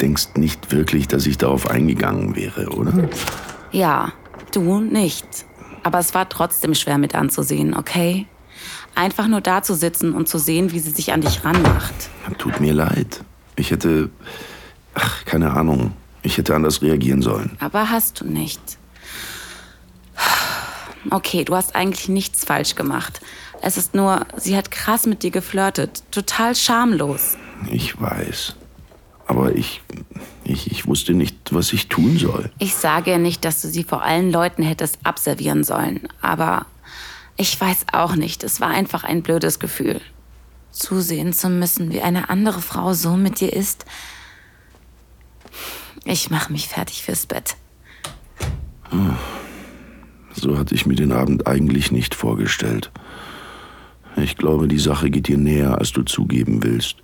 denkst nicht wirklich, dass ich darauf eingegangen wäre, oder? Ja, du nicht. Aber es war trotzdem schwer mit anzusehen, okay? Einfach nur da zu sitzen und zu sehen, wie sie sich an dich ranmacht. Tut mir leid. Ich hätte. Ach, keine Ahnung. Ich hätte anders reagieren sollen. Aber hast du nicht. Okay, du hast eigentlich nichts falsch gemacht. Es ist nur, sie hat krass mit dir geflirtet. Total schamlos. Ich weiß. Aber ich, ich, ich wusste nicht, was ich tun soll. Ich sage ja nicht, dass du sie vor allen Leuten hättest abservieren sollen. Aber ich weiß auch nicht. Es war einfach ein blödes Gefühl. Zusehen zu müssen, wie eine andere Frau so mit dir ist. Ich mache mich fertig fürs Bett. So hatte ich mir den Abend eigentlich nicht vorgestellt. Ich glaube, die Sache geht dir näher, als du zugeben willst.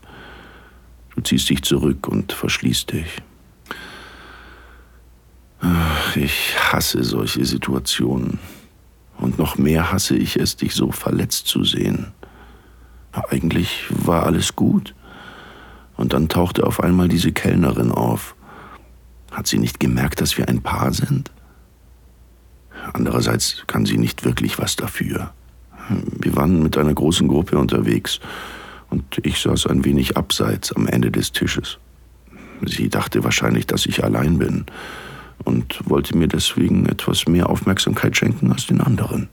Du ziehst dich zurück und verschließt dich. Ich hasse solche Situationen. Und noch mehr hasse ich es, dich so verletzt zu sehen. Eigentlich war alles gut. Und dann tauchte auf einmal diese Kellnerin auf. Hat sie nicht gemerkt, dass wir ein Paar sind? Andererseits kann sie nicht wirklich was dafür. Wir waren mit einer großen Gruppe unterwegs und ich saß ein wenig abseits am Ende des Tisches. Sie dachte wahrscheinlich, dass ich allein bin und wollte mir deswegen etwas mehr Aufmerksamkeit schenken als den anderen.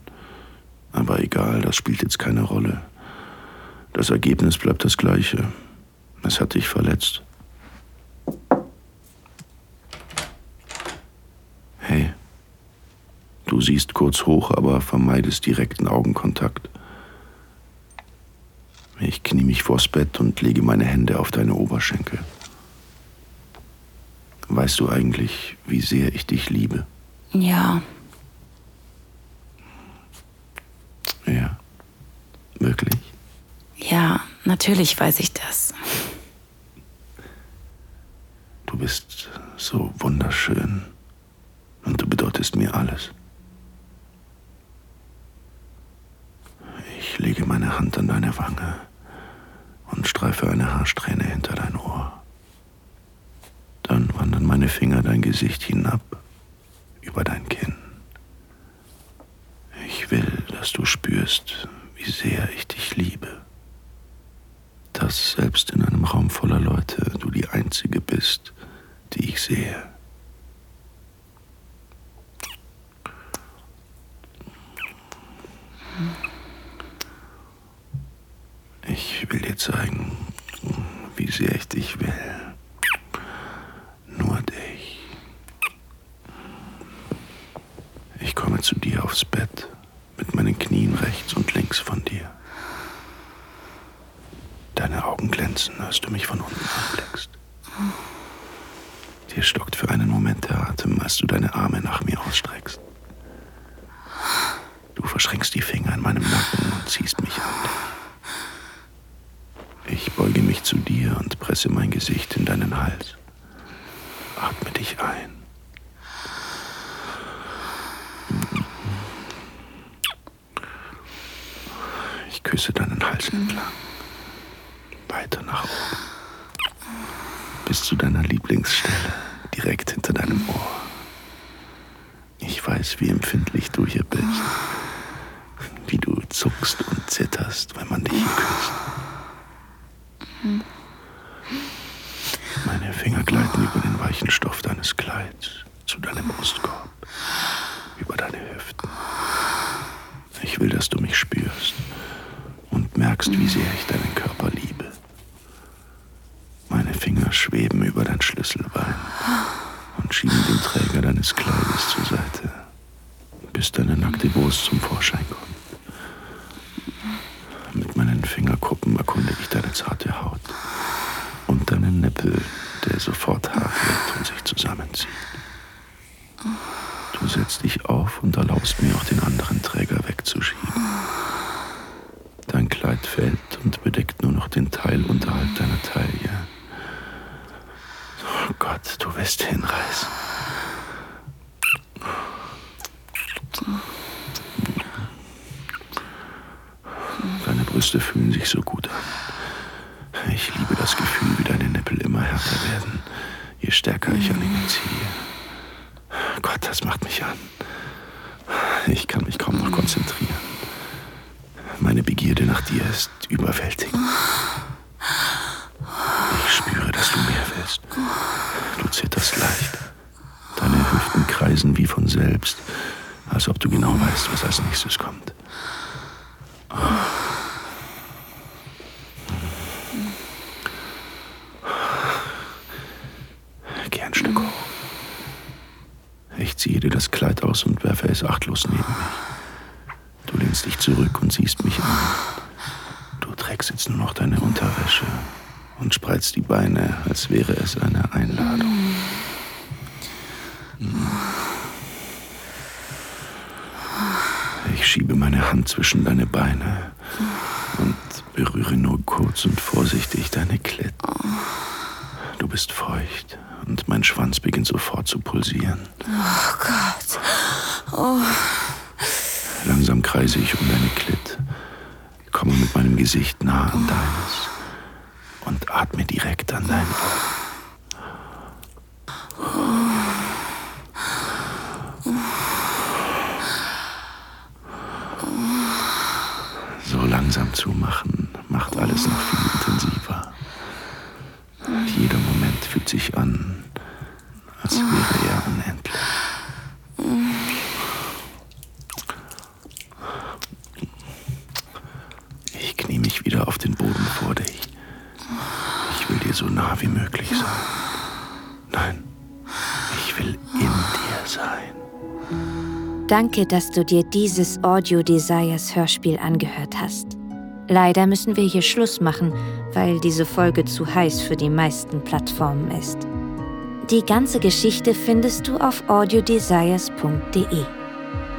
Aber egal, das spielt jetzt keine Rolle. Das Ergebnis bleibt das gleiche. Es hat dich verletzt. Hey, du siehst kurz hoch, aber vermeidest direkten Augenkontakt. Ich knie mich vors Bett und lege meine Hände auf deine Oberschenkel. Weißt du eigentlich, wie sehr ich dich liebe? Ja. Ja. Wirklich? Ja, natürlich weiß ich das. Du bist so wunderschön und du bedeutest mir alles. Ich lege meine Hand an deine Wange streife eine Haarsträhne hinter dein Ohr. Dann wandern meine Finger dein Gesicht hinab, über dein Kinn. Ich will, dass du spürst, wie sehr ich dich liebe. Dass selbst in einem Raum voller Leute du die Einzige bist, die ich sehe. Ich will dir zeigen, wie sehr ich dich will. Nur dich. Ich komme zu dir aufs Bett, mit meinen Knien rechts und links von dir. Deine Augen glänzen, als du mich von unten anblickst. Dir stockt für einen Moment der Atem, als du deine Arme nach mir ausstreckst. Du verschränkst die Finger in meinem Nacken und ziehst mich an zu dir und presse mein Gesicht in deinen Hals. Atme dich ein. Ich küsse deinen Hals entlang. Weiter nach oben. Bis zu deiner Lieblingsstelle, direkt hinter deinem Ohr. Ich weiß, wie empfindlich du hier bist. Wie du zuckst und zitterst, wenn man dich hier küsst. Meine Finger gleiten über den weichen Stoff deines Kleids zu deinem Brustkorb, über deine Hüften. Ich will, dass du mich spürst und merkst, wie sehr ich deinen Körper liebe. Meine Finger schweben über dein Schlüsselbein und schieben den Träger deines Kleides zur Seite, bis deine nackte Brust zum Vorschein kommt. Mit meinen Fingerkuppen erkunde ich deine zarte Haut und deinen Nippel, der sofort hart wird und sich zusammenzieht. Du setzt dich auf und erlaubst mir auch den anderen Träger wegzuschieben. Dein Kleid fällt und bedeckt nur noch den Teil unterhalb deiner Taille. Oh Gott, du wirst hinreißen. Deine Brüste fühlen sich so gut an. Ich liebe das Gefühl, wie deine Nippel immer härter werden, stärker ich an ihnen ziehe. Gott, das macht mich an. Ich kann mich kaum noch konzentrieren. Meine Begierde nach dir ist überwältigend. Ich spüre, dass du mehr willst. Du zitterst leicht. Deine Hüften kreisen wie von selbst, als ob du genau weißt, was als nächstes kommt. Geh ein Stück hoch. Ich ziehe dir das Kleid aus und werfe es achtlos neben mich. Lehnst dich zurück und siehst mich an. Du trägst jetzt nur noch deine Unterwäsche und spreizt die Beine, als wäre es eine Einladung. Ich schiebe meine Hand zwischen deine Beine und berühre nur kurz und vorsichtig deine Klit. Du bist feucht und mein Schwanz beginnt sofort zu pulsieren. Oh Gott. Oh. Langsam kreise ich um deine Klit, komme mit meinem Gesicht nah an deines und atme direkt an dein Ohr. So langsam zumachen macht alles noch viel intensiver. Jeder Moment fühlt sich an, als wäre er Wieder auf den Boden vor dich. Ich will dir so nah wie möglich sein. Nein, ich will in dir sein. Danke, dass du dir dieses Audio Desires Hörspiel angehört hast. Leider müssen wir hier Schluss machen, weil diese Folge zu heiß für die meisten Plattformen ist. Die ganze Geschichte findest du auf audiodesires.de.